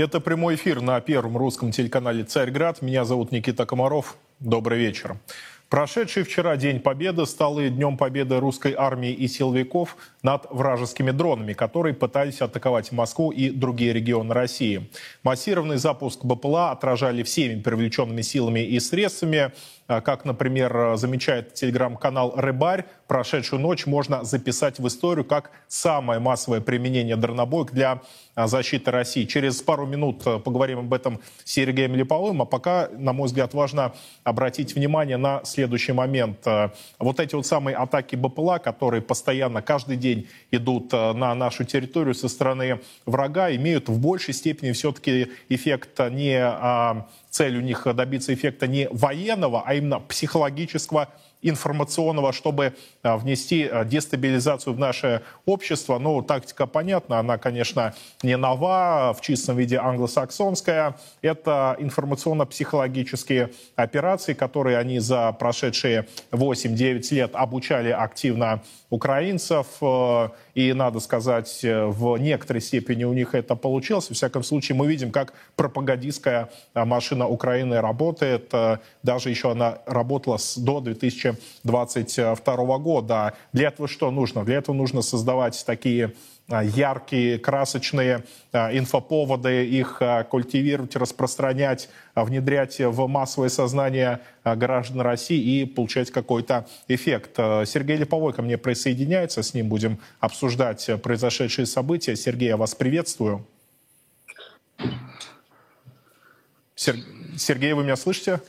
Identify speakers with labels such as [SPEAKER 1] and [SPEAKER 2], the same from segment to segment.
[SPEAKER 1] Это прямой эфир на первом русском телеканале «Царьград». Меня зовут Никита Комаров. Добрый вечер. Прошедший вчера День Победы стал и Днем Победы русской армии и силовиков над вражескими дронами, которые пытались атаковать Москву и другие регионы России. Массированный запуск БПЛА отражали всеми привлеченными силами и средствами. А, как, например, замечает телеграм-канал «Рыбарь», прошедшую ночь можно записать в историю как самое массовое применение дронобоек для а, защиты России. Через пару минут а, поговорим об этом с Сергеем Липовым, а пока, на мой взгляд, важно обратить внимание на следующий момент. Вот эти вот самые атаки БПЛА, которые постоянно, каждый день идут на нашу территорию со стороны врага, имеют в большей степени все-таки эффект не цель у них добиться эффекта не военного, а именно психологического информационного, чтобы а, внести а, дестабилизацию в наше общество. Ну, тактика понятна, она, конечно, не нова, в чистом виде англосаксонская. Это информационно-психологические операции, которые они за прошедшие 8-9 лет обучали активно украинцев. Э, и, надо сказать, э, в некоторой степени у них это получилось. Во всяком случае, мы видим, как пропагандистская э, машина Украины работает. Даже еще она работала до 2022 года. Для этого что нужно? Для этого нужно создавать такие а, яркие, красочные а, инфоповоды, их культивировать, распространять, внедрять в массовое сознание граждан России и получать какой-то эффект. Сергей Липовой ко мне присоединяется, с ним будем обсуждать произошедшие события. Сергей, я вас приветствую. Сергей, вы меня слышите?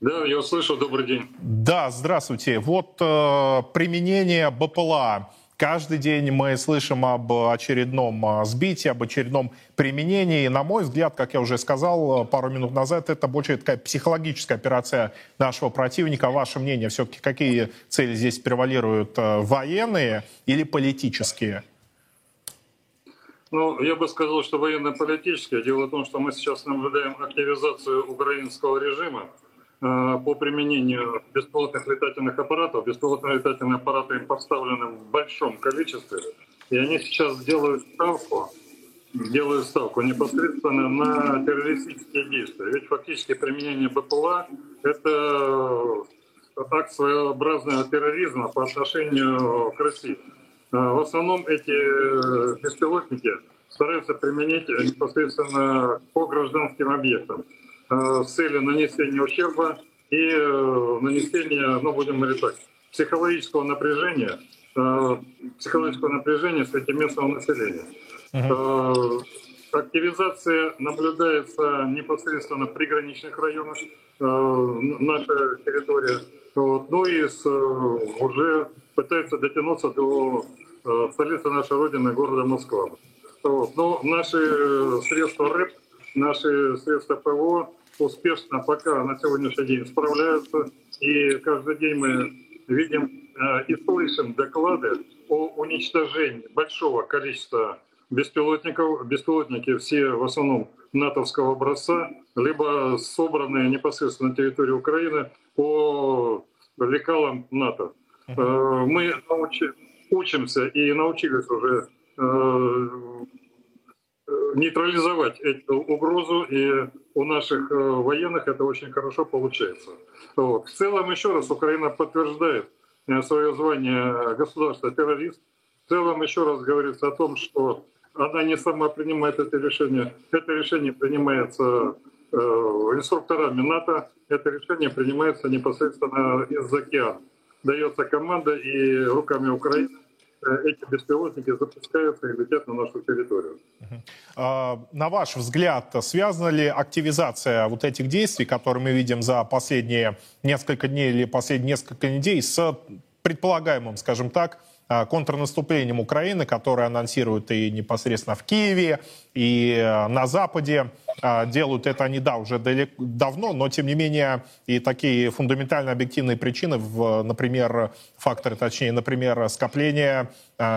[SPEAKER 2] Да, я слышу. Добрый день.
[SPEAKER 1] Да, здравствуйте. Вот э, применение БПЛА Каждый день мы слышим об очередном а, сбитии, об очередном применении. И, на мой взгляд, как я уже сказал а, пару минут назад, это больше такая психологическая операция нашего противника. Ваше мнение, все-таки какие цели здесь превалируют? А, военные или политические?
[SPEAKER 2] Ну, я бы сказал, что военно-политические. Дело в том, что мы сейчас наблюдаем активизацию украинского режима Э, по применению беспилотных летательных аппаратов. Беспилотные летательные аппараты им поставлены в большом количестве, и они сейчас делают ставку, делают ставку непосредственно на террористические действия. Ведь фактически применение БПЛА — это акт своеобразного терроризма по отношению к России. Э, в основном эти беспилотники стараются применить непосредственно по гражданским объектам. Э, с целью нанесения ущерба и э, нанесения, ну будем говорить так, психологического напряжения, э, психологического напряжения среди местного населения. Uh-huh. Активизация наблюдается непосредственно в приграничных районах наша территория. Вот. Ну и с, уже пытается дотянуться до столицы нашей Родины, города Москва. Вот. Но наши средства РЭП Наши средства ПВО успешно пока на сегодняшний день справляются. И каждый день мы видим э, и слышим доклады о уничтожении большого количества беспилотников. Беспилотники все в основном натовского образца, либо собранные непосредственно на территории Украины по лекалам НАТО. Э, мы научи, учимся и научились уже э, нейтрализовать эту угрозу, и у наших э, военных это очень хорошо получается. Вот. В целом, еще раз, Украина подтверждает свое звание государства-террорист. В целом, еще раз говорится о том, что она не сама принимает это решение. Это решение принимается инструкторами НАТО, это решение принимается непосредственно из океана. Дается команда и руками Украины Э, эти беспилотники запускаются и летят на нашу территорию.
[SPEAKER 1] А, на ваш взгляд, связана ли активизация вот этих действий, которые мы видим за последние несколько дней или последние несколько недель, с предполагаемым, скажем так, контрнаступлением Украины, которое анонсируют и непосредственно в Киеве, и э, на Западе. А, делают это они, да, уже далеко, давно, но тем не менее и такие фундаментально объективные причины, в, например, факторы, точнее, например, скопление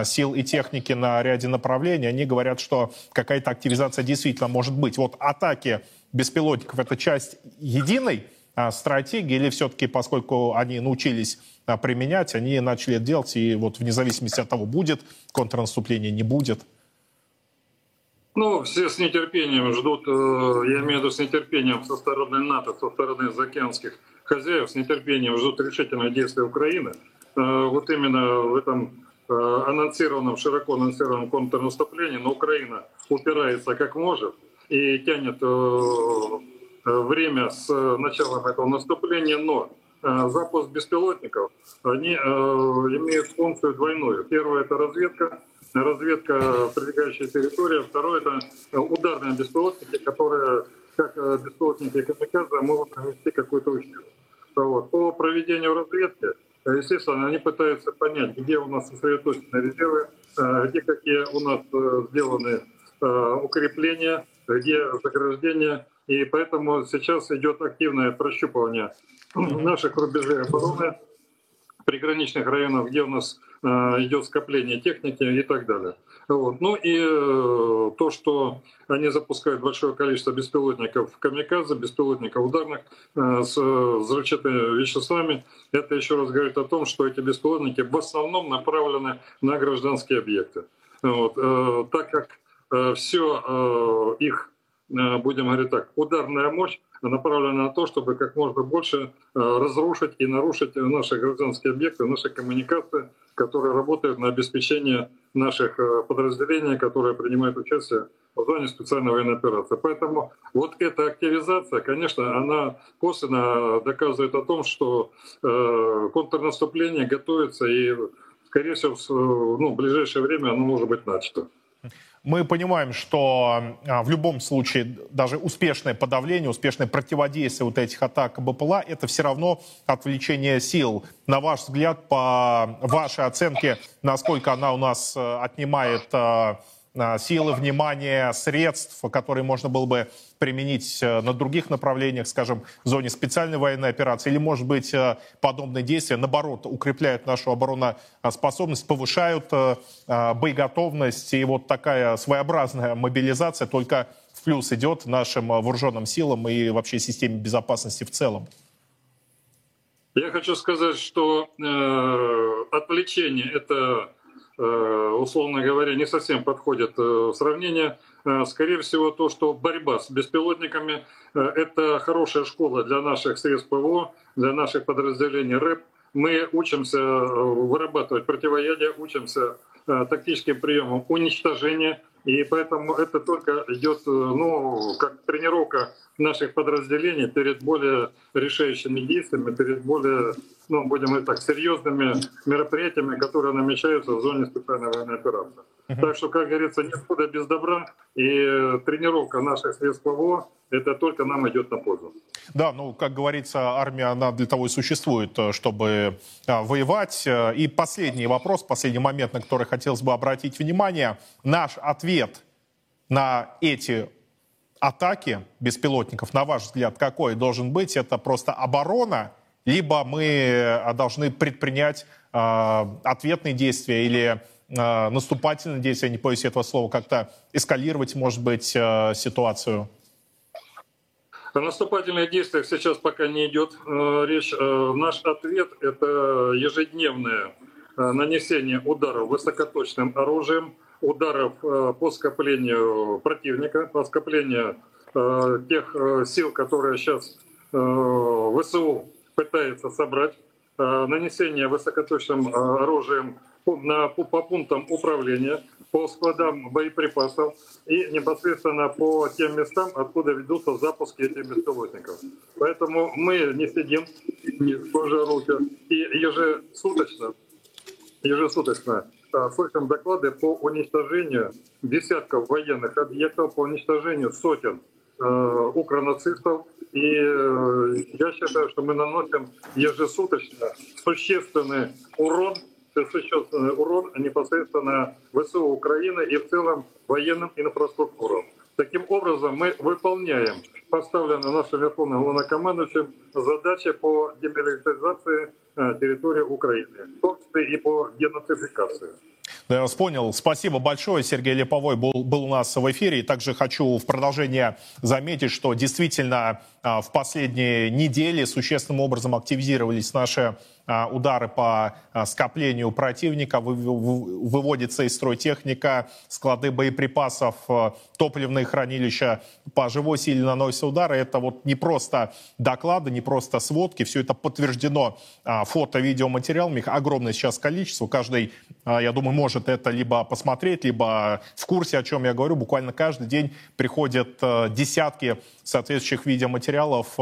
[SPEAKER 1] сил и техники на ряде направлений, они говорят, что какая-то активизация действительно может быть. Вот атаки беспилотников — это часть единой стратегии или все-таки, поскольку они научились а, применять, они начали это делать, и вот вне зависимости от того, будет контрнаступление, не будет.
[SPEAKER 2] Ну, все с нетерпением ждут, э, я имею в виду с нетерпением со стороны НАТО, со стороны заокеанских хозяев, с нетерпением ждут решительных действий Украины. Э, вот именно в этом э, анонсированном, широко анонсированном контрнаступлении, но Украина упирается как может и тянет время с началом этого наступления, но запуск беспилотников, они имеют функцию двойную. Первое – это разведка, разведка прилегающей территории. Второе – это ударные беспилотники, которые, как э, беспилотники камикадзе, могут нанести какой-то ущерб. Вот. По проведению разведки, э, естественно, они пытаются понять, где у нас сосредоточены резервы, э, где какие у нас сделаны укрепления, где заграждения. И поэтому сейчас идет активное прощупывание наших рубежей обороны, приграничных районов, где у нас э, идет скопление техники и так далее. Вот. Ну и э, то, что они запускают большое количество беспилотников камикадзе, беспилотников ударных э, с взрывчатыми веществами, это еще раз говорит о том, что эти беспилотники в основном направлены на гражданские объекты. Вот. Так как все их, будем говорить так, ударная мощь направлена на то, чтобы как можно больше э, разрушить и нарушить наши гражданские объекты, наши коммуникации, которые работают на обеспечение наших э, подразделений, которые принимают участие в зоне специальной военной операции. Поэтому вот эта активизация, конечно, она косвенно доказывает о том, что э, контрнаступление готовится и, скорее всего, ну, в ближайшее время оно может быть начато.
[SPEAKER 1] Мы понимаем, что а, в любом случае даже успешное подавление, успешное противодействие вот этих атак БПЛА, это все равно отвлечение сил. На ваш взгляд, по вашей оценке, насколько она у нас э, отнимает а, силы, внимания, средств, которые можно было бы применить э, на других направлениях, скажем, в зоне специальной военной операции, или, может быть, э, подобные действия, наоборот, укрепляют нашу обороноспособность, повышают э, боеготовность, и вот такая своеобразная мобилизация только в плюс идет нашим вооруженным силам и вообще системе безопасности в целом.
[SPEAKER 2] Я хочу сказать, что э, отвлечение — это Э, условно говоря, не совсем подходит э, сравнение. Э, скорее всего, то, что борьба с беспилотниками — это хорошая школа для наших средств ПВО, для наших подразделений РЭП. Мы учимся вырабатывать противоядие, учимся тактическим приемам уничтожения, и поэтому это только идет ну, как тренировка наших подразделений перед более решающими действиями, перед более, ну, будем говорить так, серьезными мероприятиями, которые намечаются в зоне специальной военной операции. Uh-huh. Так что, как говорится, нет худа без добра, и тренировка наших средств ПВО, это только нам идет на пользу.
[SPEAKER 1] Да, ну, как говорится, армия, она для того и существует, чтобы а, воевать. И последний вопрос, последний момент, на который хотелось бы обратить внимание. Наш ответ на эти атаки беспилотников, на ваш взгляд, какой должен быть? Это просто оборона, либо мы э, должны предпринять э, ответные действия или э, наступательные действия, не боюсь этого слова, как-то эскалировать, может быть, э, ситуацию?
[SPEAKER 2] О наступательных действиях сейчас пока не идет э, речь. Наш ответ — это ежедневное нанесение ударов высокоточным оружием — ударов по скоплению противника, по скоплению тех сил, которые сейчас ВСУ пытается собрать, нанесение высокоточным оружием на, по, пунктам управления, по складам боеприпасов и непосредственно по тем местам, откуда ведутся запуски этих беспилотников. Поэтому мы не сидим, не сложа руки, и ежесуточно, ежесуточно слышим доклады по уничтожению десятков военных объектов, по уничтожению сотен э, укронацистов. И я считаю, что мы наносим ежесуточно существенный урон, существенный урон непосредственно ВСУ Украины и в целом военным инфраструктурам. Таким образом, мы выполняем поставленные нашим верховным главнокомандующим задачи по демилитаризации э, территории Украины, в том числе и по денацификации.
[SPEAKER 1] Я вас понял. Спасибо большое. Сергей Леповой был, был у нас в эфире. И также хочу в продолжение заметить, что действительно а, в последние недели существенным образом активизировались наши удары по скоплению противника, выводится из строя техника, склады боеприпасов, топливные хранилища по живой силе наносятся удары. Это вот не просто доклады, не просто сводки, все это подтверждено фото-видеоматериалами, их огромное сейчас количество. Каждый, я думаю, может это либо посмотреть, либо в курсе, о чем я говорю. Буквально каждый день приходят десятки соответствующих видеоматериалов,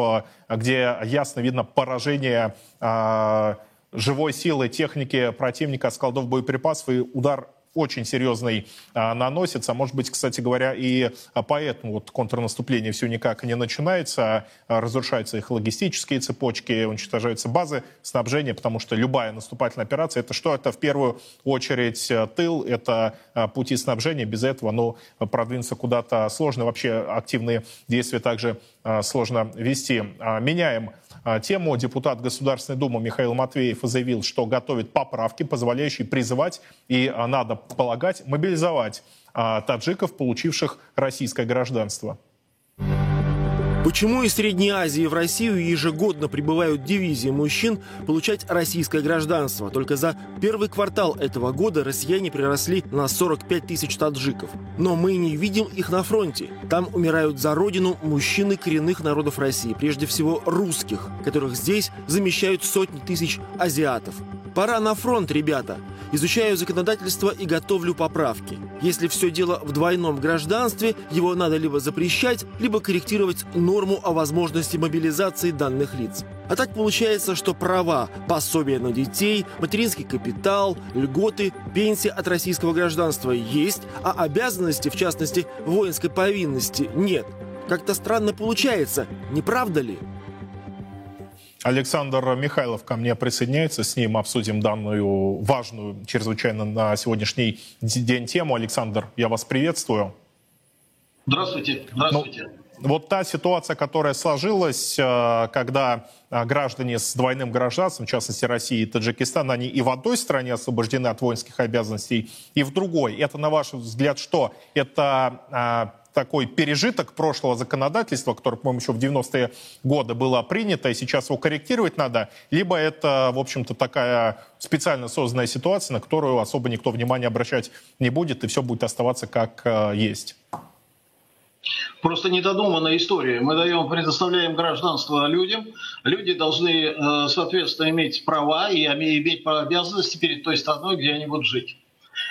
[SPEAKER 1] где ясно видно поражение живой силы техники противника, складов боеприпасов и удар очень серьезный а, наносится. Может быть, кстати говоря, и поэтому вот контрнаступление все никак не начинается, а разрушаются их логистические цепочки, уничтожаются базы снабжения, потому что любая наступательная операция, это что? Это в первую очередь тыл, это пути снабжения. Без этого, ну, продвинуться куда-то сложно. Вообще активные действия также сложно вести. А, меняем а, тему депутат Государственной Думы Михаил Матвеев заявил, что готовит поправки, позволяющие призывать и, а, надо полагать, мобилизовать а, таджиков, получивших российское гражданство.
[SPEAKER 3] Почему из Средней Азии в Россию ежегодно прибывают дивизии мужчин получать российское гражданство? Только за первый квартал этого года россияне приросли на 45 тысяч таджиков. Но мы не видим их на фронте. Там умирают за родину мужчины коренных народов России, прежде всего русских, которых здесь замещают сотни тысяч азиатов. Пора на фронт, ребята. Изучаю законодательство и готовлю поправки. Если все дело в двойном гражданстве, его надо либо запрещать, либо корректировать норму о возможности мобилизации данных лиц. А так получается, что права, пособия на детей, материнский капитал, льготы, пенсия от российского гражданства есть, а обязанности, в частности, воинской повинности, нет. Как-то странно получается, не правда ли?
[SPEAKER 1] Александр Михайлов ко мне присоединяется. С ним обсудим данную важную, чрезвычайно на сегодняшний день тему. Александр, я вас приветствую.
[SPEAKER 4] Здравствуйте. Здравствуйте.
[SPEAKER 1] Ну, вот та ситуация, которая сложилась, э, когда э, граждане с двойным гражданством, в частности России и Таджикистан, они и в одной стране освобождены от воинских обязанностей, и в другой. Это, на ваш взгляд, что? Это э, такой пережиток прошлого законодательства, которое, по-моему, еще в 90-е годы было принято, и сейчас его корректировать надо, либо это, в общем-то, такая специально созданная ситуация, на которую особо никто внимания обращать не будет, и все будет оставаться как есть.
[SPEAKER 4] Просто недодуманная история. Мы даем, предоставляем гражданство людям. Люди должны, э, соответственно, иметь права и иметь обязанности перед той страной, где они будут жить.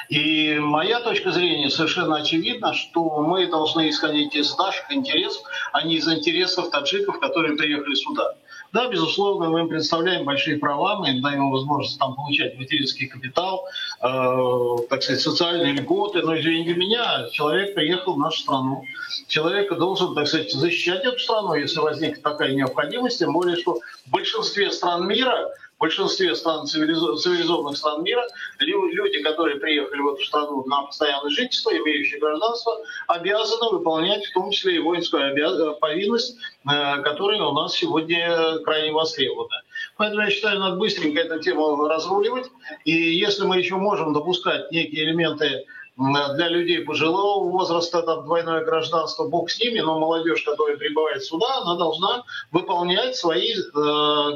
[SPEAKER 4] И моя точка зрения совершенно очевидна, что мы должны исходить из наших интересов, а не из интересов таджиков, которые приехали сюда. Да, безусловно, мы им представляем большие права, мы им даем возможность там получать материнский капитал, э, так сказать, социальные льготы, но, извините меня, человек приехал в нашу страну, человек должен, так сказать, защищать эту страну, если возникнет такая необходимость, тем более, что в большинстве стран мира в большинстве стран, цивилизованных стран мира люди, которые приехали в эту страну на постоянное жительство, имеющие гражданство, обязаны выполнять в том числе и воинскую обяз... повинность, э, которая у нас сегодня крайне востребована. Поэтому я считаю, надо быстренько эту тему разруливать. И если мы еще можем допускать некие элементы для людей пожилого возраста, там двойное гражданство, бог с ними, но молодежь, которая прибывает сюда, она должна выполнять свои э,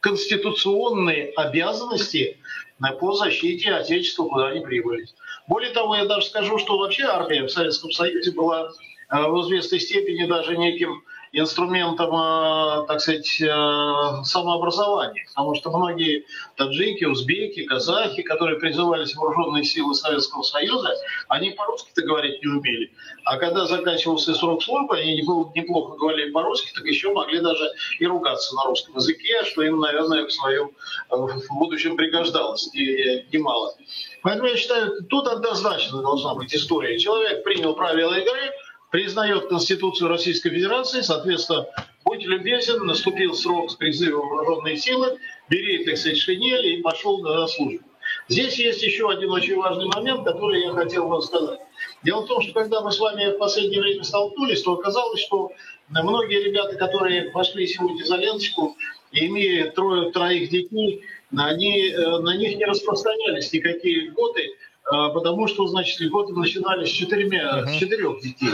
[SPEAKER 4] конституционные обязанности по защите Отечества, куда они прибыли. Более того, я даже скажу, что вообще армия в Советском Союзе была в известной степени даже неким инструментом, э, так сказать, э, самообразования. Потому что многие таджики, узбеки, казахи, которые призывались в вооруженные силы Советского Союза, они по-русски-то говорить не умели. А когда заканчивался срок службы, они неплохо говорили по-русски, так еще могли даже и ругаться на русском языке, что им, наверное, в своем э, в будущем пригождалось немало. Поэтому я считаю, тут однозначно должна быть история. Человек принял правила игры, признает Конституцию Российской Федерации, соответственно, будь любезен, наступил срок призыва в вооруженные силы, бери, так сказать, шинели и пошел на службу. Здесь есть еще один очень важный момент, который я хотел вам сказать. Дело в том, что когда мы с вами в последнее время столкнулись, то оказалось, что многие ребята, которые пошли сегодня за ленточку, имея трое, троих детей, они, э, на них не распространялись никакие льготы, а, потому что, значит, льготы начинались с, четырьмя, с четырех детей.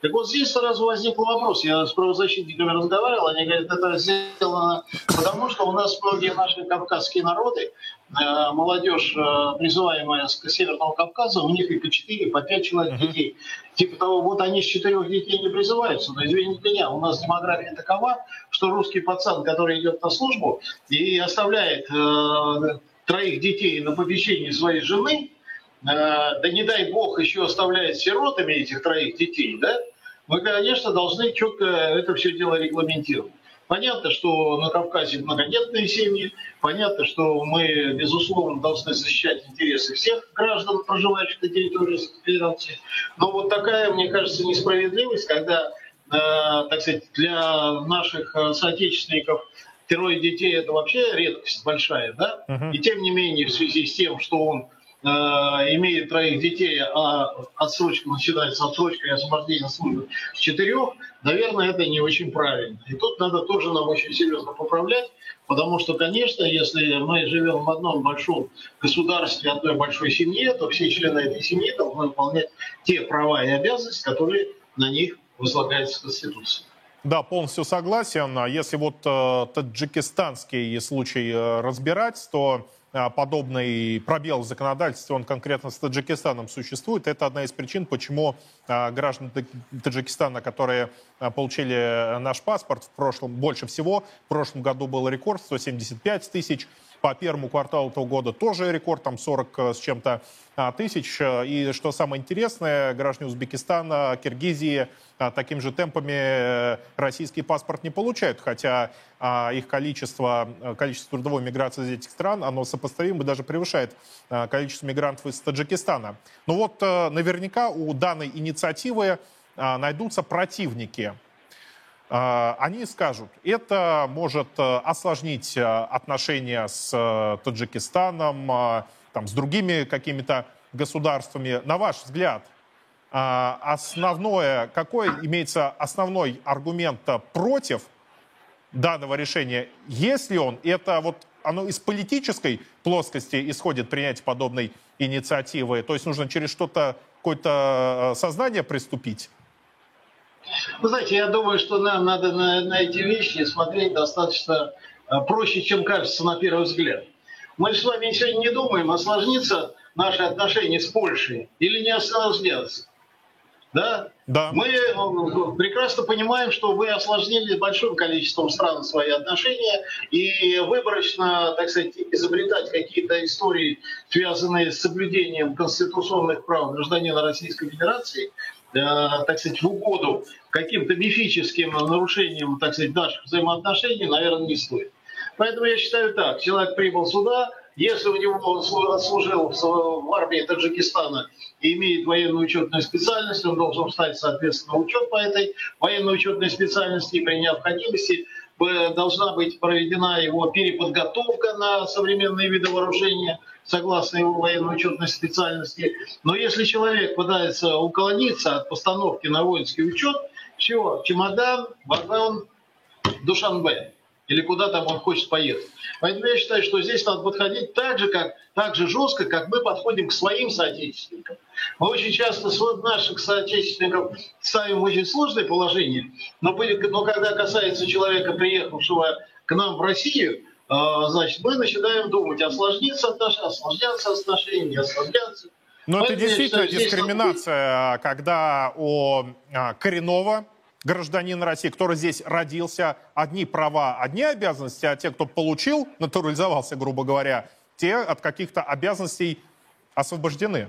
[SPEAKER 4] Так вот здесь сразу возник вопрос. Я с правозащитниками разговаривал, они говорят, это сделано потому, что у нас многие наши кавказские народы, э, молодежь, э, призываемая с Северного Кавказа, у них и по 4, по 5 человек детей. Типа того, вот они с четырех детей не призываются, но извините меня, у нас демография такова, что русский пацан, который идет на службу и оставляет э, троих детей на попечении своей жены, да не дай бог еще оставляет сиротами этих троих детей, да, мы, конечно, должны четко это все дело регламентировать. Понятно, что на Кавказе многодетные семьи, понятно, что мы, безусловно, должны защищать интересы всех граждан, проживающих на территории Российской Федерации. Но вот такая, мне кажется, несправедливость, когда, э, так сказать, для наших э, соотечественников трое детей это вообще редкость большая, да? И тем не менее, в связи с тем, что он э, имеет троих детей, а отсрочка начинается отсрочка и освобождение службы с четырех, наверное, это не очень правильно. И тут надо тоже нам очень серьезно поправлять, потому что, конечно, если мы живем в одном большом государстве, одной большой семье, то все члены этой семьи должны выполнять те права и обязанности, которые на них возлагаются в Конституции.
[SPEAKER 1] Да, полностью согласен. Если вот э, таджикистанский случай э, разбирать, то подобный пробел в законодательстве, он конкретно с Таджикистаном существует. Это одна из причин, почему э, граждане Таджикистана, которые э, получили наш паспорт в прошлом, больше всего, в прошлом году был рекорд 175 тысяч, по первому кварталу этого года тоже рекорд, там 40 э, с чем-то а, тысяч. И что самое интересное, граждане Узбекистана, Киргизии а, таким же темпами э, российский паспорт не получают, хотя а, их количество, э, количество трудовой миграции из этих стран, оно сопоставимо, даже превышает количество мигрантов из Таджикистана. Но вот наверняка у данной инициативы найдутся противники они скажут, это может э, осложнить э, отношения с э, Таджикистаном, там, с другими какими-то государствами. На ваш взгляд, а, основное, какой имеется основной аргумент против данного решения? Если он, это вот оно из политической плоскости исходит принятие подобной инициативы, то есть нужно через что-то, какое-то сознание приступить?
[SPEAKER 4] Вы знаете, я думаю, что нам надо на, на эти вещи смотреть достаточно э, проще, чем кажется на первый взгляд. Мы с вами сегодня не думаем, осложнится наши отношения с Польшей или не осложнятся. Да? Да. Мы э, прекрасно понимаем, что вы осложнили большим количеством стран свои отношения, и выборочно, так сказать, изобретать какие-то истории, связанные с соблюдением конституционных прав гражданина Российской Федерации, так сказать, в угоду каким-то мифическим нарушением, так сказать, наших взаимоотношений, наверное, не стоит. Поэтому я считаю так, человек прибыл сюда, если у него служил в армии Таджикистана и имеет военную учетную специальность, он должен встать, соответственно, учет по этой военной учетной специальности и при необходимости должна быть проведена его переподготовка на современные виды вооружения, согласно его военной учетной специальности. Но если человек пытается уклониться от постановки на воинский учет, все, чемодан, вагон, Душанбе или куда там он хочет поехать. Поэтому я считаю, что здесь надо подходить так же, как, так же жестко, как мы подходим к своим соотечественникам. Мы очень часто наших соотечественников ставим в очень сложное положение, но, но когда касается человека, приехавшего к нам в Россию, а, значит, мы начинаем думать, осложниться отношения, осложняться отношения, не осложняться.
[SPEAKER 1] Но это действительно считаю, дискриминация, когда у а, коренного гражданина России, который здесь родился, одни права, одни обязанности, а те, кто получил, натурализовался, грубо говоря, те от каких-то обязанностей освобождены.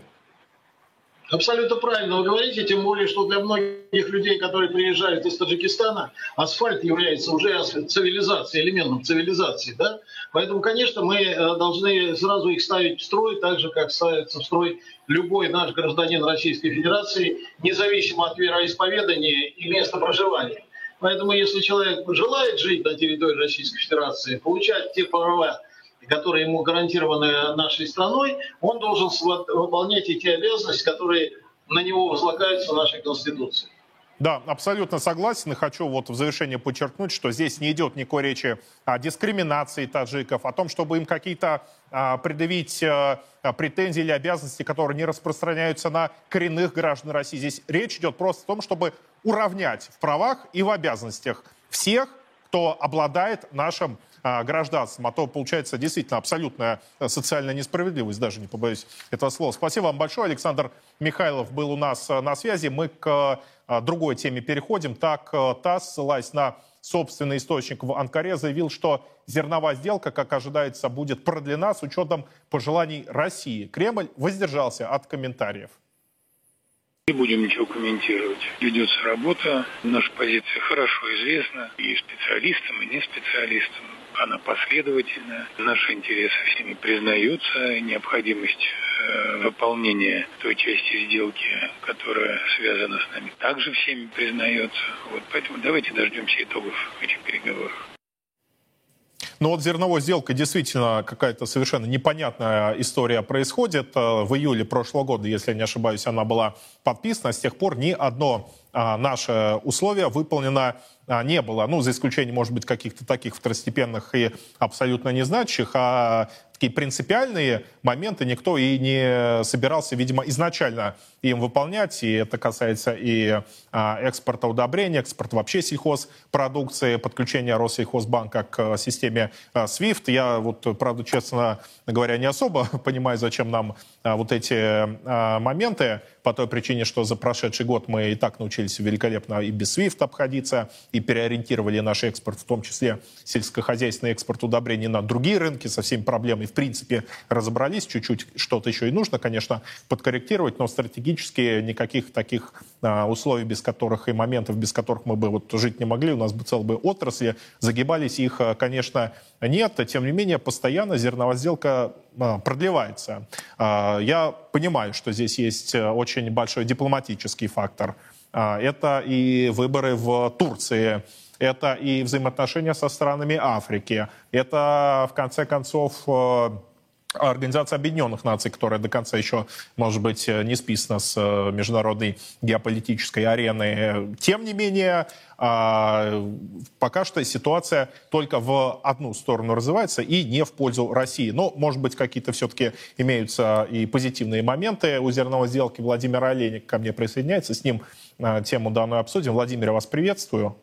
[SPEAKER 4] Абсолютно правильно вы говорите, тем более, что для многих людей, которые приезжают из Таджикистана, асфальт является уже цивилизацией, элементом цивилизации. Да? Поэтому, конечно, мы э, должны сразу их ставить в строй, так же, как ставится в строй любой наш гражданин Российской Федерации, независимо от вероисповедания и места проживания. Поэтому, если человек желает жить на территории Российской Федерации, получать те права, которые ему гарантированы нашей страной, он должен выполнять эти обязанности, которые на него возлагаются нашей Конституцией.
[SPEAKER 1] Да, абсолютно согласен и хочу вот в завершение подчеркнуть, что здесь не идет никакой речи о дискриминации таджиков, о том, чтобы им какие-то а, предъявить а, претензии или обязанности, которые не распространяются на коренных граждан России. Здесь речь идет просто о том, чтобы уравнять в правах и в обязанностях всех, кто обладает нашим гражданством. А то получается действительно абсолютная социальная несправедливость, даже не побоюсь этого слова. Спасибо вам большое. Александр Михайлов был у нас на связи. Мы к другой теме переходим. Так, ТАСС, ссылаясь на собственный источник в Анкаре, заявил, что зерновая сделка, как ожидается, будет продлена с учетом пожеланий России. Кремль воздержался от комментариев.
[SPEAKER 5] Не будем ничего комментировать. Ведется работа, наша позиция хорошо известна и специалистам, и не специалистам. Она последовательна, наши интересы всеми признаются, необходимость э, выполнения той части сделки, которая связана с нами, также всеми признается. Вот поэтому давайте дождемся итогов этих переговоров.
[SPEAKER 1] Но вот зерновой сделка действительно какая-то совершенно непонятная история происходит. Э, в июле прошлого года, если я не ошибаюсь, она была подписана. С тех пор ни одно наше условие выполнено а, не было. Ну, за исключением, может быть, каких-то таких второстепенных и абсолютно незначащих. А такие принципиальные моменты никто и не собирался, видимо, изначально им выполнять. И это касается и а, экспорта удобрений, экспорта вообще сельхозпродукции, подключения Россельхозбанка к системе SWIFT. Я вот, правда, честно говоря, не особо понимаю, зачем нам вот эти моменты, по той причине, что за прошедший год мы и так научились великолепно и без SWIFT обходиться, и переориентировали наш экспорт, в том числе сельскохозяйственный экспорт удобрений на другие рынки со всеми проблемами в принципе, разобрались чуть-чуть. Что-то еще и нужно, конечно, подкорректировать, но стратегически никаких таких а, условий, без которых и моментов, без которых мы бы вот жить не могли, у нас бы целые бы отрасли загибались, их, а, конечно, нет. Тем не менее, постоянно зерновая сделка а, продлевается. Я понимаю, что здесь есть очень большой дипломатический фактор. Это и выборы в Турции, это и взаимоотношения со странами Африки, это, в конце концов, э, Организация Объединенных Наций, которая до конца еще, может быть, не списана с э, международной геополитической арены. Тем не менее, а, пока что ситуация только в одну сторону развивается и не в пользу России. Но, может быть, какие-то все-таки имеются и позитивные моменты у зерновой сделки. Владимир Олейник ко мне присоединяется. С ним э, тему данную обсудим. Владимир, я вас приветствую.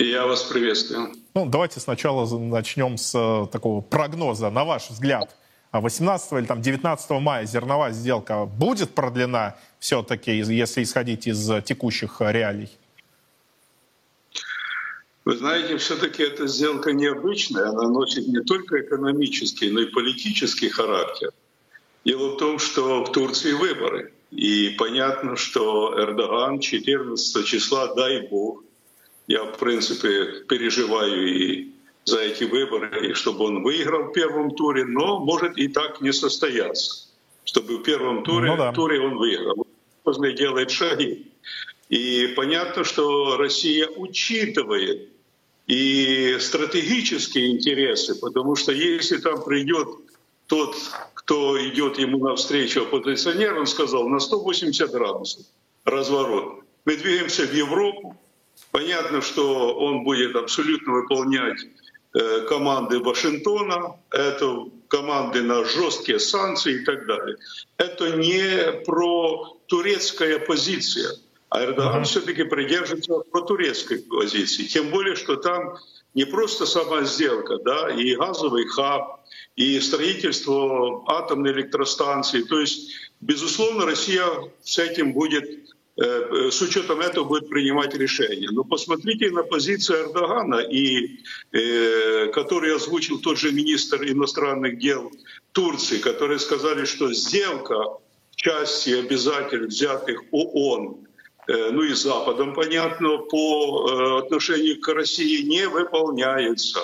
[SPEAKER 6] И я вас приветствую.
[SPEAKER 1] Ну, давайте сначала начнем с э, такого прогноза. На ваш взгляд, 18 или там 19 мая зерновая сделка будет продлена все-таки, если исходить из текущих реалий?
[SPEAKER 6] Вы знаете, все-таки эта сделка необычная, она носит не только экономический, но и политический характер. Дело в том, что в Турции выборы. И понятно, что Эрдоган 14 числа, дай бог, я, в принципе, переживаю и за эти выборы, и чтобы он выиграл в первом туре, но может и так не состояться, чтобы в первом туре, ну, да. туре он выиграл. Он делает шаги. И понятно, что Россия учитывает и стратегические интересы, потому что если там придет тот, кто идет ему навстречу, оппозиционер, он сказал, на 180 градусов разворот. Мы двигаемся в Европу, Понятно, что он будет абсолютно выполнять э, команды Вашингтона, это команды на жесткие санкции и так далее. Это не про турецкая позиция, а Эрдоган uh-huh. все-таки придерживается про турецкой позиции. Тем более, что там не просто сама сделка, да, и газовый хаб, и строительство атомной электростанции. То есть, безусловно, Россия с этим будет с учетом этого будет принимать решения. Но посмотрите на позицию Эрдогана, и, э, который озвучил тот же министр иностранных дел Турции, которые сказали, что сделка в части обязательств, взятых ООН, э, ну и Западом, понятно, по отношению к России не выполняется.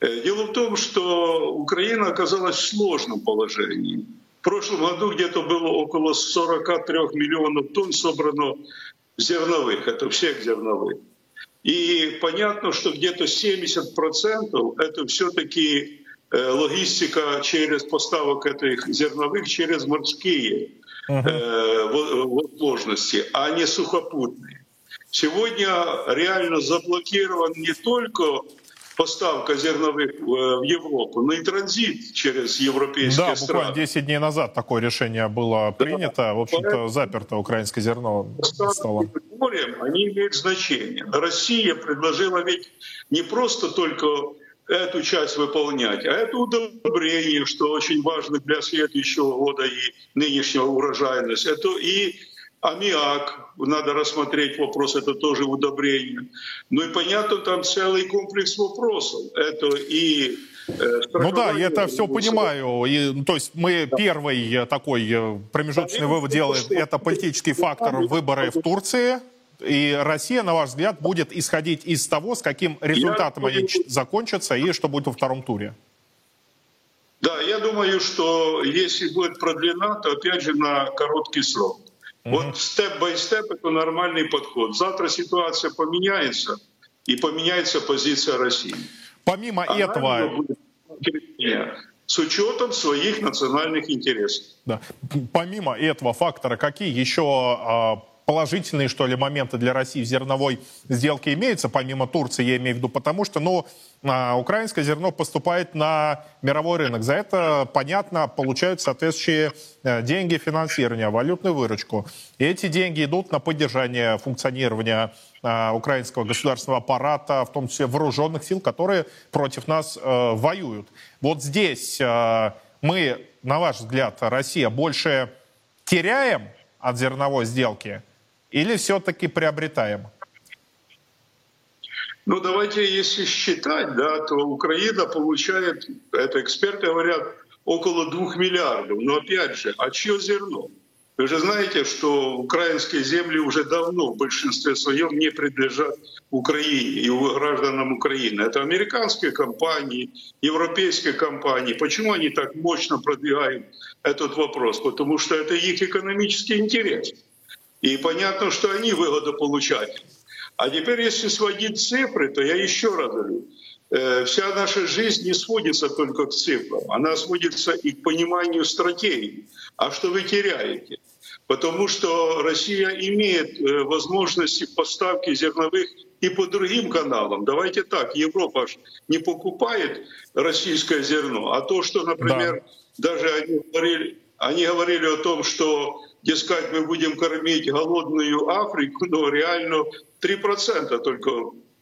[SPEAKER 6] Дело в том, что Украина оказалась в сложном положении. В прошлом году где-то было около 43 миллионов тонн собрано зерновых, это всех зерновых. И понятно, что где-то 70% это все-таки э, логистика через поставок этих зерновых через морские uh-huh. возможности, а не сухопутные. Сегодня реально заблокирован не только поставка зерновых в Европу, но и транзит через европейские
[SPEAKER 1] да,
[SPEAKER 6] страны.
[SPEAKER 1] буквально 10 дней назад такое решение было принято. В общем-то, заперто украинское зерно стало.
[SPEAKER 6] морем, они имеют значение. Россия предложила ведь не просто только эту часть выполнять, а это удобрение, что очень важно для следующего года и нынешнего урожайности. Это и аммиак, надо рассмотреть вопрос, это тоже удобрение. Ну и понятно, там целый комплекс вопросов. Это и э,
[SPEAKER 1] Ну да, я это все понимаю. И, ну, то есть мы первый э, такой э, промежуточный вывод делаем, это политический фактор выборы в Турции. И Россия, на ваш взгляд, будет исходить из того, с каким результатом они ч- закончатся и что будет во втором туре.
[SPEAKER 6] Да, я думаю, что если будет продлена, то опять же на короткий срок. Вот степ-бай-степ это нормальный подход. Завтра ситуация поменяется, и поменяется позиция России.
[SPEAKER 1] Помимо
[SPEAKER 6] Она
[SPEAKER 1] этого,
[SPEAKER 6] будет с учетом своих национальных интересов.
[SPEAKER 1] Да. Помимо этого фактора, какие еще а, положительные, что ли, моменты для России в зерновой сделке имеются, помимо Турции, я имею в виду, потому что, ну, а, украинское зерно поступает на мировой рынок. За это, понятно, получают соответствующие э, деньги финансирования, валютную выручку. И эти деньги идут на поддержание функционирования а, украинского государственного аппарата, в том числе вооруженных сил, которые против нас э, воюют. Вот здесь э, мы, на ваш взгляд, Россия больше теряем от зерновой сделки или все-таки приобретаем?
[SPEAKER 6] Ну, давайте, если считать, да, то Украина получает, это эксперты говорят, около двух миллиардов. Но опять же, а чье зерно? Вы же знаете, что украинские земли уже давно в большинстве своем не принадлежат Украине и гражданам Украины. Это американские компании, европейские компании. Почему они так мощно продвигают этот вопрос? Потому что это их экономический интерес. И понятно, что они выгодополучатели. А теперь, если сводить цифры, то я еще раз говорю, э, вся наша жизнь не сводится только к цифрам, она сводится и к пониманию стратегии. А что вы теряете? Потому что Россия имеет э, возможности поставки зерновых и по другим каналам. Давайте так, Европа ж не покупает российское зерно, а то, что, например, даже они говорили, они говорили о том, что, дескать, мы будем кормить голодную Африку, но реально 3% только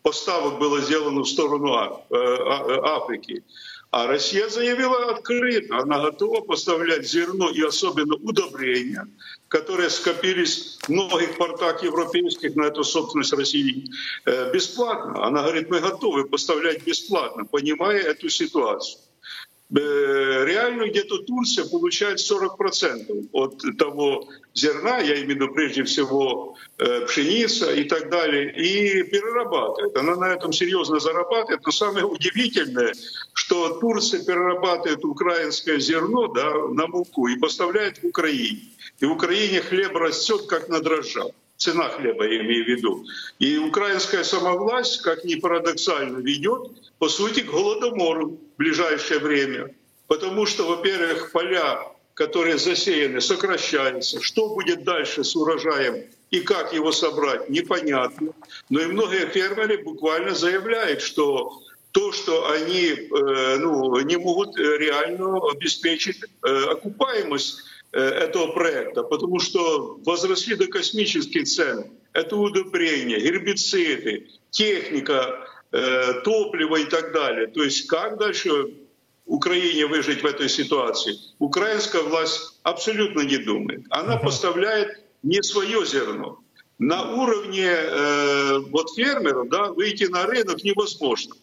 [SPEAKER 6] поставок было сделано в сторону А- э, А- Африки. А Россия заявила открыто, она готова поставлять зерно и особенно удобрения, которые скопились в многих портах европейских на эту собственность России э, бесплатно. Она говорит, мы готовы поставлять бесплатно, понимая эту ситуацию. Э, Реально где-то Турция получает 40% от того зерна, я имею в виду прежде всего э, пшеница и так далее, и перерабатывает. Она на этом серьезно зарабатывает. Но самое удивительное, что Турция перерабатывает украинское зерно да, на муку и поставляет в Украине. И в Украине хлеб растет как на дрожжах. Цена хлеба, я имею в виду. И украинская самовласть, как ни парадоксально, ведет, по сути, к голодомору в ближайшее время. Потому что, во-первых, поля, которые засеяны, сокращаются. Что будет дальше с урожаем и как его собрать, непонятно. Но и многие фермеры буквально заявляют, что то, что они э, ну, не могут реально обеспечить э, окупаемость этого проекта, потому что возросли до космических цен. Это удобрения, гербициды, техника, э, топливо и так далее. То есть как дальше Украине выжить в этой ситуации? Украинская власть абсолютно не думает. Она поставляет не свое зерно. На уровне э, вот фермеров да, выйти на рынок невозможно.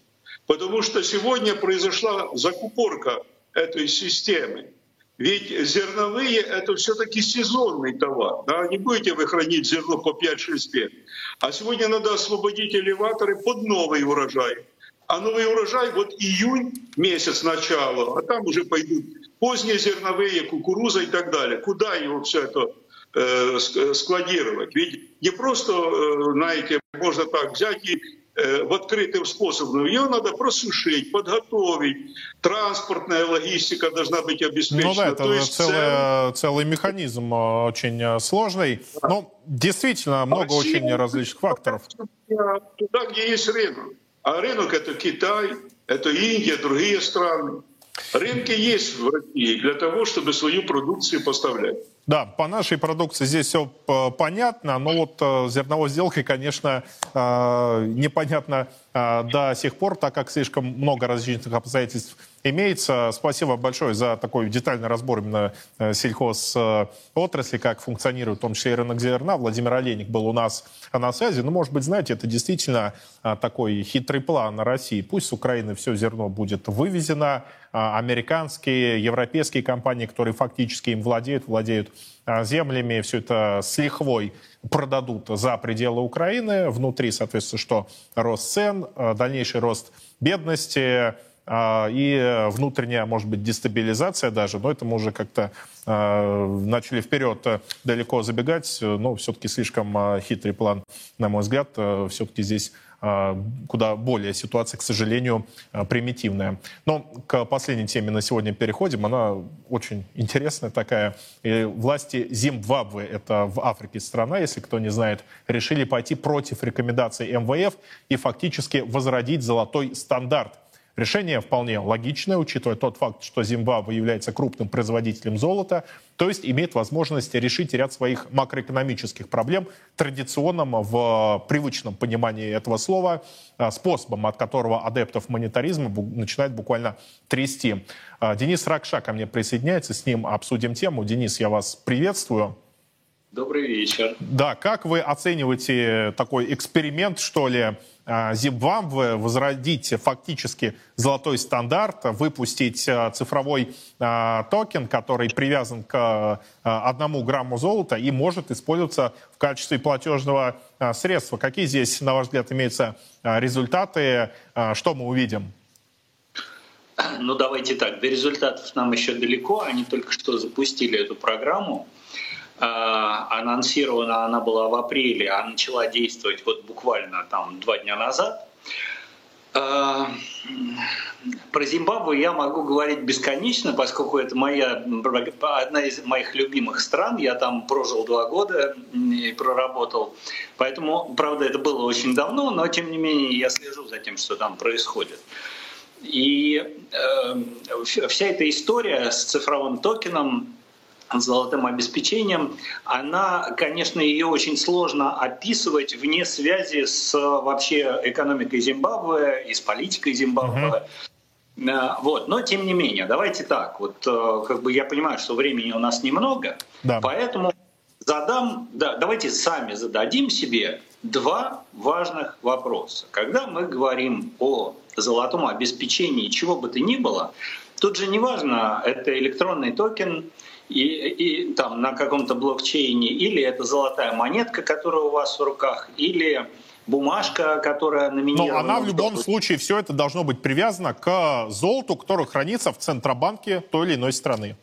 [SPEAKER 6] Потому что сегодня произошла закупорка этой системы. Ведь зерновые — это все-таки сезонный товар. Да? Не будете вы хранить зерно по 5-6 лет. А сегодня надо освободить элеваторы под новый урожай. А новый урожай вот июнь месяц начала, а там уже пойдут поздние зерновые, кукуруза и так далее. Куда его все это э, ск- складировать? Ведь не просто, э, знаете, можно так взять и в открытым способом. Ее надо просушить, подготовить. Транспортная логистика должна быть обеспечена.
[SPEAKER 1] Ну да, это
[SPEAKER 6] То есть
[SPEAKER 1] целый, целый механизм э, очень э, сложный. Но действительно много
[SPEAKER 6] Россия
[SPEAKER 1] очень различных факторов.
[SPEAKER 6] Туда, где есть рынок. А рынок это Китай, это Индия, другие страны. Рынки есть в России для того, чтобы свою продукцию поставлять.
[SPEAKER 1] Да, по нашей продукции здесь все э, понятно, но вот э, зерновой сделкой, конечно, э, непонятно до сих пор, так как слишком много различных обстоятельств имеется. Спасибо большое за такой детальный разбор именно сельхоз отрасли, как функционирует в том числе и рынок зерна. Владимир Олейник был у нас на связи. Ну, может быть, знаете, это действительно такой хитрый план на России. Пусть с Украины все зерно будет вывезено, американские, европейские компании, которые фактически им владеют, владеют а, землями, все это с лихвой продадут за пределы Украины. Внутри, соответственно, что рост цен, а, дальнейший рост бедности а, и внутренняя, может быть, дестабилизация даже, но это мы уже как-то начали вперед далеко забегать, но все-таки слишком хитрый план, на мой взгляд, все-таки здесь а, куда более ситуация, к сожалению, а, примитивная. Но к последней теме на сегодня переходим. Она очень интересная такая. И власти Зимбабве, это в Африке страна, если кто не знает, решили пойти против рекомендаций МВФ и фактически возродить золотой стандарт – Решение вполне логичное, учитывая тот факт, что Зимбабве является крупным производителем золота, то есть имеет возможность решить ряд своих макроэкономических проблем традиционным в привычном понимании этого слова а, способом, от которого адептов монетаризма начинает буквально трясти. А, Денис Ракша ко мне присоединяется, с ним обсудим тему. Денис, я вас приветствую.
[SPEAKER 7] Добрый вечер.
[SPEAKER 1] Да, как вы оцениваете такой эксперимент, что ли, а, Зимбабве, возродить фактически золотой стандарт, выпустить а, цифровой а, токен, который привязан к одному грамму золота и может использоваться в качестве платежного средства. Какие здесь, на ваш взгляд, имеются результаты? Что мы увидим?
[SPEAKER 7] Ну, давайте так, до результатов нам еще далеко. Они только что запустили эту программу. А, анонсирована она была в апреле, а начала действовать вот буквально там два дня назад. А, про Зимбабве я могу говорить бесконечно, поскольку это моя, одна из моих любимых стран. Я там прожил два года и проработал. Поэтому, правда, это было очень давно, но тем не менее я слежу за тем, что там происходит. И э, вся эта история с цифровым токеном золотым обеспечением, она, конечно, ее очень сложно описывать вне связи с вообще экономикой Зимбабве и с политикой Зимбабве. Uh-huh. Вот. Но тем не менее, давайте так. Вот э, как бы я понимаю, что времени у нас немного, да. поэтому задам, да, давайте сами зададим себе два важных вопроса. Когда мы говорим о золотом обеспечении чего бы то ни было, тут же не важно, это электронный токен, и, и там на каком-то блокчейне, или это золотая монетка, которая у вас в руках, или бумажка, которая номинирована.
[SPEAKER 1] Но она в любом случае, все это должно быть привязано к золоту, которое хранится в Центробанке той или иной страны.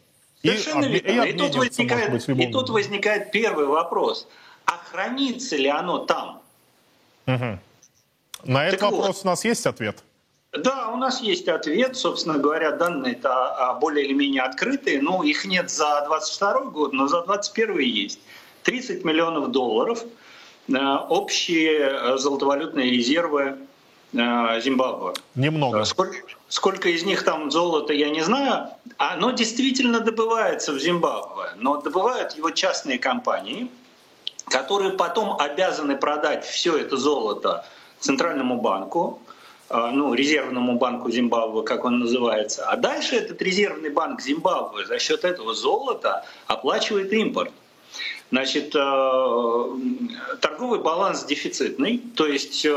[SPEAKER 7] Совершенно и, верно. И, и, тут возникает, быть, и тут возникает первый вопрос. А хранится ли оно там?
[SPEAKER 1] Угу. На этот так вопрос вот. у нас есть ответ?
[SPEAKER 7] Да, у нас есть ответ. Собственно говоря, данные-то а, более или менее открытые. Ну, их нет за 22 год, но за 21 есть. 30 миллионов долларов а, общие а, золотовалютные резервы Зимбабве.
[SPEAKER 1] Немного.
[SPEAKER 7] Сколько, сколько из них там золота, я не знаю. Оно действительно добывается в Зимбабве, но добывают его частные компании, которые потом обязаны продать все это золото Центральному банку, ну, резервному банку Зимбабве, как он называется. А дальше этот резервный банк Зимбабве за счет этого золота оплачивает импорт. Значит, э, торговый баланс дефицитный, то есть... Э,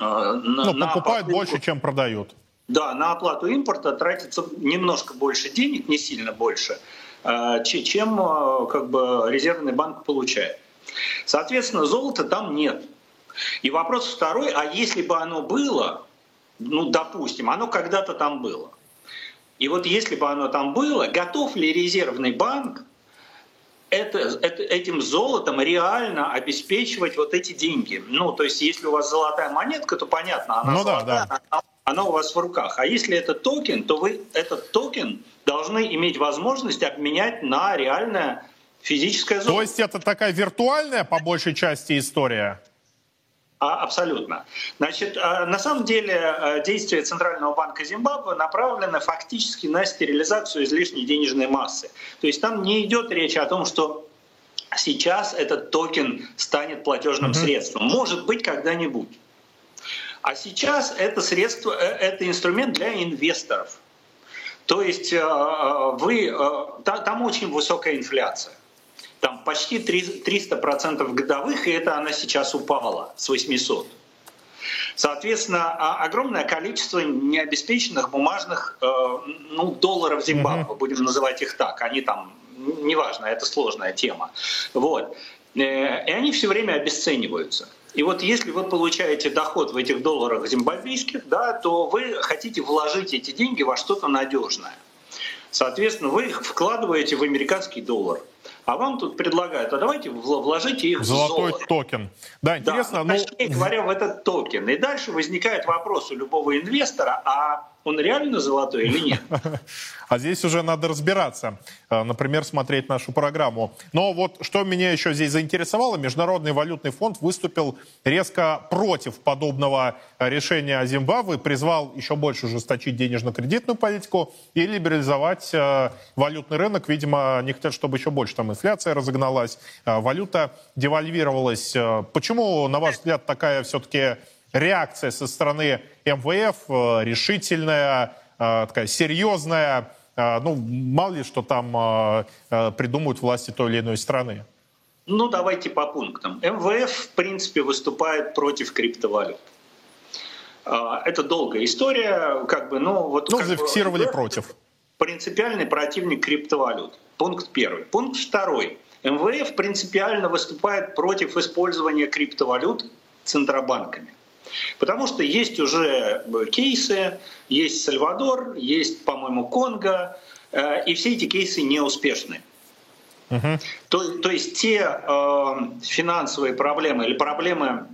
[SPEAKER 1] э, ну, на покупают покупку, больше, чем продают.
[SPEAKER 7] Да, на оплату импорта тратится немножко больше денег, не сильно больше, чем как бы резервный банк получает. Соответственно, золота там нет. И вопрос второй, а если бы оно было, ну, допустим, оно когда-то там было. И вот если бы оно там было, готов ли резервный банк это, это, этим золотом реально обеспечивать вот эти деньги? Ну, то есть, если у вас золотая монетка, то понятно, она ну, золотая, да, да. она у вас в руках. А если это токен, то вы этот токен должны иметь возможность обменять на реальное физическое золото.
[SPEAKER 1] То есть это такая виртуальная, по большей части, история?
[SPEAKER 7] А, абсолютно. Значит, а, на самом деле а, действия Центрального банка Зимбабве направлены фактически на стерилизацию излишней денежной массы. То есть там не идет речь о том, что сейчас этот токен станет платежным mm-hmm. средством. Может быть, когда-нибудь. А сейчас это средство, э, это инструмент для инвесторов. То есть вы, там очень высокая инфляция там почти 300% годовых, и это она сейчас упала с 800. Соответственно, а, огромное количество необеспеченных бумажных э, ну, долларов Зимбабве, mm-hmm. будем называть их так. Они там, неважно, это сложная тема. Вот. Э, и они все время обесцениваются. И вот если вы получаете доход в этих долларах зимбабвийских, да, то вы хотите вложить эти деньги во что-то надежное. Соответственно, вы их вкладываете в американский доллар. А вам тут предлагают, а давайте вложите их
[SPEAKER 1] Золотой в золото. токен. Да, интересно.
[SPEAKER 7] Да, ну... Точнее говоря, в этот токен. И дальше возникает вопрос у любого инвестора, а он реально золотой или нет?
[SPEAKER 1] А здесь уже надо разбираться, э, например, смотреть нашу программу. Но вот что меня еще здесь заинтересовало, Международный валютный фонд выступил резко против подобного решения Зимбабве, призвал еще больше ужесточить денежно-кредитную политику и либерализовать э, валютный рынок. Видимо, не хотят, чтобы еще больше там инфляция разогналась, э, валюта девальвировалась. Почему, на ваш взгляд, такая все-таки реакция со стороны МВФ решительная, такая серьезная, а, ну, мало ли что там придумают власти той или иной страны.
[SPEAKER 7] Ну, давайте по пунктам. МВФ, в принципе, выступает против криптовалют. Это долгая история, как бы, ну, вот...
[SPEAKER 1] Ну, зафиксировали МВФ против.
[SPEAKER 7] Принципиальный противник криптовалют. Пункт первый. Пункт второй. МВФ принципиально выступает против использования криптовалют центробанками. Потому что есть уже э, кейсы, есть Сальвадор, есть, по-моему, Конго, э, и все эти кейсы неуспешны. Uh-huh. То, то есть те э, финансовые проблемы или проблемы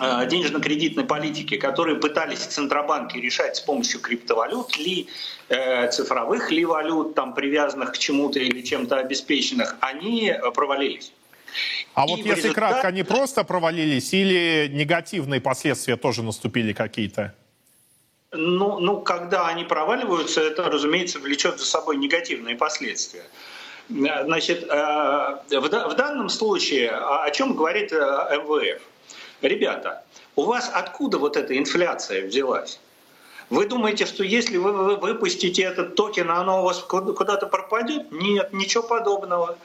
[SPEAKER 7] э, денежно-кредитной политики, которые пытались центробанки решать с помощью криптовалют, ли э, цифровых ли валют, там привязанных к чему-то или чем-то обеспеченных, они провалились.
[SPEAKER 1] А вот если результат... кратко, они просто провалились или негативные последствия тоже наступили какие-то?
[SPEAKER 7] Ну, ну, когда они проваливаются, это, разумеется, влечет за собой негативные последствия. Значит, э, в данном случае о чем говорит э, МВФ? Ребята, у вас откуда вот эта инфляция взялась? Вы думаете, что если вы выпустите этот токен, оно у вас куда-то пропадет? Нет, ничего подобного.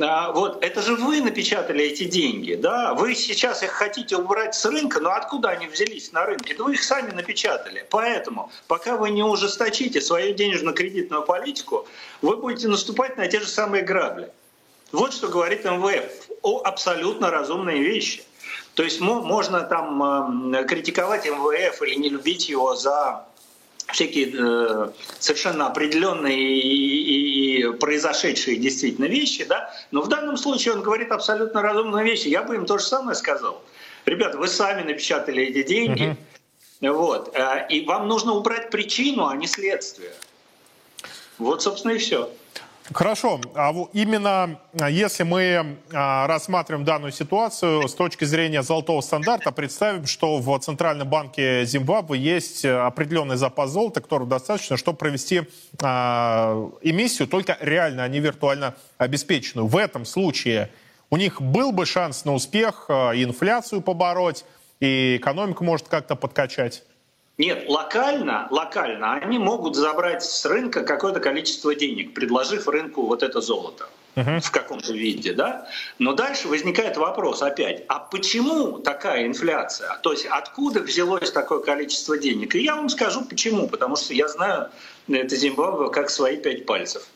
[SPEAKER 7] А, вот, это же вы напечатали эти деньги, да? Вы сейчас их хотите убрать с рынка, но откуда они взялись на рынке? Да вы их сами напечатали. Поэтому, пока вы не ужесточите свою денежно-кредитную политику, вы будете наступать на те же самые грабли. Вот что говорит МВФ о абсолютно разумные вещи. То есть можно там критиковать МВФ или не любить его за всякие э, совершенно определенные и, и, и произошедшие действительно вещи, да, но в данном случае он говорит абсолютно разумные вещи. Я бы им то же самое сказал. Ребята, вы сами напечатали эти деньги, uh-huh. вот, э, и вам нужно убрать причину, а не следствие. Вот, собственно, и все.
[SPEAKER 1] Хорошо. А именно а, если мы а, рассматриваем данную ситуацию с точки зрения золотого стандарта, представим, что в Центральном банке Зимбабве есть определенный запас золота, которого достаточно, чтобы провести а, эмиссию, только реально, а не виртуально обеспеченную. В этом случае у них был бы шанс на успех, и инфляцию побороть, и экономику может как-то подкачать?
[SPEAKER 7] Нет, локально, локально они могут забрать с рынка какое-то количество денег, предложив рынку вот это золото uh-huh. в каком-то виде, да. Но дальше возникает вопрос опять: а почему такая инфляция? То есть откуда взялось такое количество денег? И я вам скажу почему, потому что я знаю это Зимбабве как свои пять пальцев.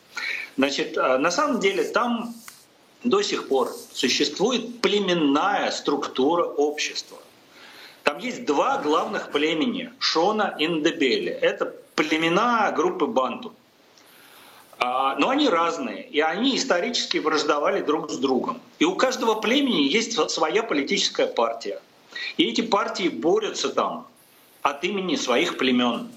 [SPEAKER 7] Значит, а, на самом деле там до сих пор существует племенная структура общества. Там есть два главных племени – Шона и Ндебели. Это племена группы Банту. А, но они разные, и они исторически враждовали друг с другом. И у каждого племени есть своя политическая партия. И эти партии борются там от имени своих племен.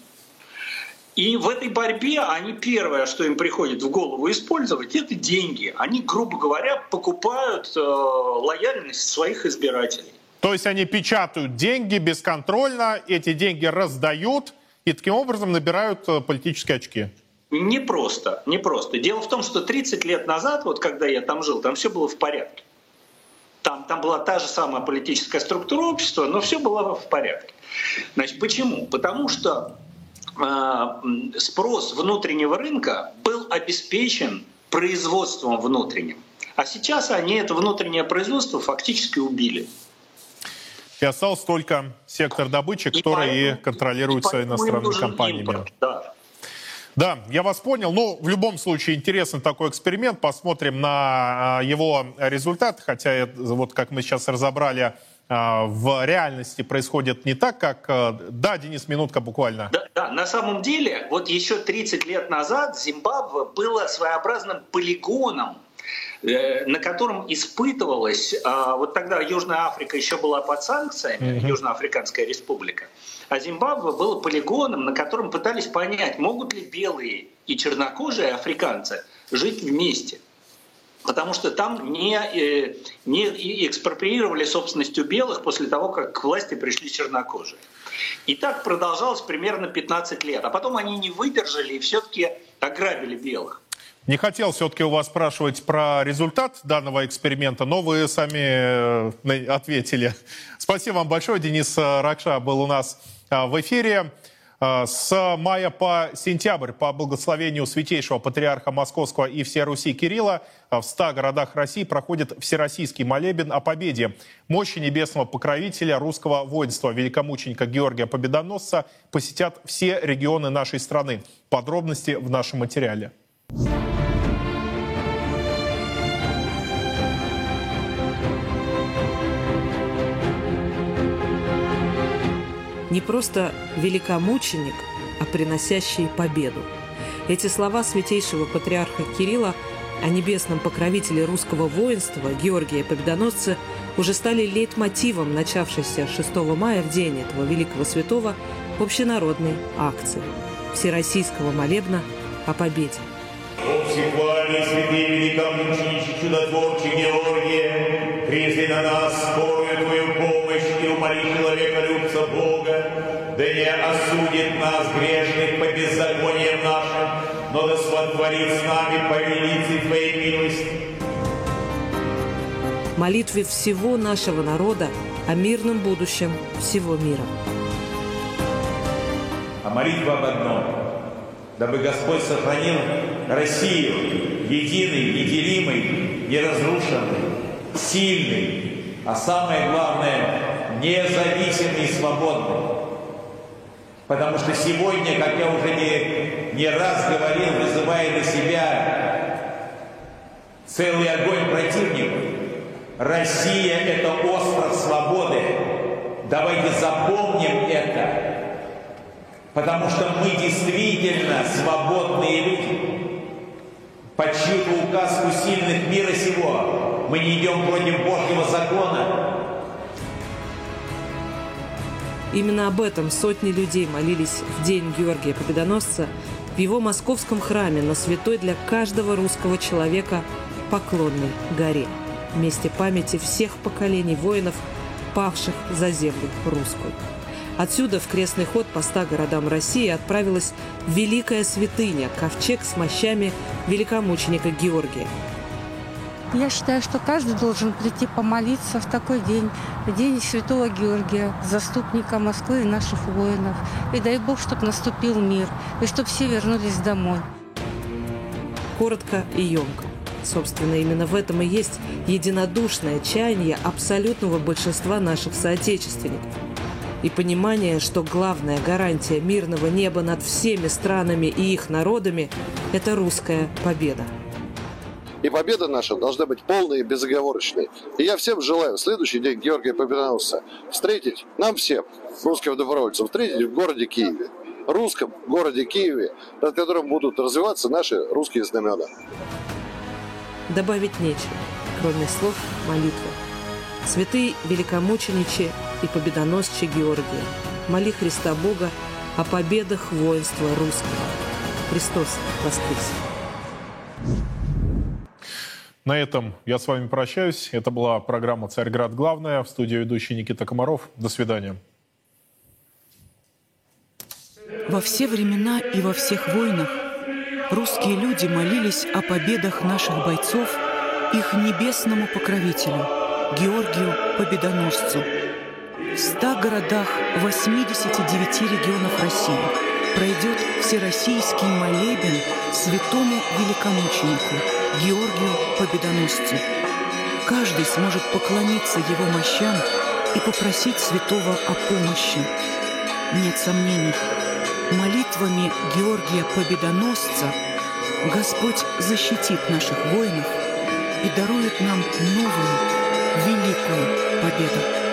[SPEAKER 7] И в этой борьбе они первое, что им приходит в голову использовать, это деньги. Они, грубо говоря, покупают э, лояльность своих избирателей.
[SPEAKER 1] То есть они печатают деньги бесконтрольно, эти деньги раздают и таким образом набирают э, политические очки.
[SPEAKER 7] Не просто, не просто. Дело в том, что 30 лет назад, вот когда я там жил, там все было в порядке. Там, там была та же самая политическая структура общества, но все было в порядке. Значит, почему? Потому что э, спрос внутреннего рынка был обеспечен производством внутренним. А сейчас они это внутреннее производство фактически убили.
[SPEAKER 1] И остался только сектор добычи, который и, поэтому, контролируется и иностранными компаниями. Импорт, да. Да, я вас понял. Ну, в любом случае, интересный такой эксперимент. Посмотрим на а, его результат. Хотя, вот как мы сейчас разобрали, а, в реальности происходит не так, как... А, да, Денис, минутка буквально.
[SPEAKER 7] Да, да, на самом деле, вот еще 30 лет назад Зимбабве было своеобразным полигоном на котором испытывалась, а, вот тогда Южная Африка еще была под санкциями, mm-hmm. Южноафриканская республика, а Зимбабве было полигоном, на котором пытались понять, могут ли белые и чернокожие африканцы жить вместе. Потому что там не, э, не экспроприировали собственностью белых после того, как к власти пришли чернокожие. И так продолжалось примерно 15 лет. А потом они не выдержали и все-таки ограбили белых.
[SPEAKER 1] Не хотел все-таки у вас спрашивать про результат данного эксперимента, но вы сами э, ответили. Спасибо вам большое. Денис э, Ракша был у нас э, в эфире. С мая по сентябрь по благословению Святейшего Патриарха Московского и всей Руси Кирилла в 100 городах России проходит Всероссийский молебен о победе. Мощи небесного покровителя русского воинства, великомученика Георгия Победоносца посетят все регионы нашей страны. Подробности в нашем материале.
[SPEAKER 8] Не просто великомученик, а приносящий победу. Эти слова святейшего патриарха Кирилла о небесном покровителе русского воинства Георгия Победоносца уже стали лейтмотивом начавшейся 6 мая в день этого великого святого общенародной акции Всероссийского молебна о победе.
[SPEAKER 9] Всехвальный святый великомученичий чудотворчий Георгия, призли на нас скорую но да сотворит с нами по велице Твоей милости.
[SPEAKER 8] Молитве всего нашего народа о мирном будущем всего мира.
[SPEAKER 9] А молитва об одном – дабы Господь сохранил Россию единой, неделимой, неразрушенной, сильной, а самое главное, независимой и свободной. Потому что сегодня, как я уже не, не раз говорил, вызывая на себя целый огонь противников, Россия – это остров свободы. Давайте запомним это Потому что мы действительно свободные люди. По чью-то указку сильных мира сего мы не идем против Божьего закона.
[SPEAKER 8] Именно об этом сотни людей молились в день Георгия Победоносца в его московском храме на святой для каждого русского человека Поклонной горе, месте памяти всех поколений воинов, павших за землю русскую. Отсюда в крестный ход по ста городам России отправилась великая святыня – ковчег с мощами великомученика Георгия.
[SPEAKER 10] Я считаю, что каждый должен прийти помолиться в такой день, в день Святого Георгия, заступника Москвы и наших воинов. И дай Бог, чтобы наступил мир, и чтобы все вернулись домой.
[SPEAKER 8] Коротко и емко. Собственно, именно в этом и есть единодушное чаяние абсолютного большинства наших соотечественников – и понимание, что главная гарантия мирного неба над всеми странами и их народами – это русская победа.
[SPEAKER 11] И победа наша должна быть полной и безоговорочной. И я всем желаю в следующий день Георгия Победоносца встретить, нам всем, русским добровольцам, встретить в городе Киеве. Русском городе Киеве, над которым будут развиваться наши русские знамена.
[SPEAKER 8] Добавить нечего, кроме слов молитвы. Святые великомученичи и победоносче Георгия. Моли Христа Бога о победах воинства русского. Христос воскрес!
[SPEAKER 1] На этом я с вами прощаюсь. Это была программа «Царьград. Главная». В студии ведущий Никита Комаров. До свидания.
[SPEAKER 12] Во все времена и во всех войнах русские люди молились о победах наших бойцов их небесному покровителю, Георгию Победоносцу. В ста городах 89 регионов России пройдет всероссийский молебен святому великомученику Георгию Победоносцу. Каждый сможет поклониться его мощам и попросить святого о помощи. Нет сомнений, молитвами Георгия Победоносца Господь защитит наших воинов и дарует нам новую великую победу.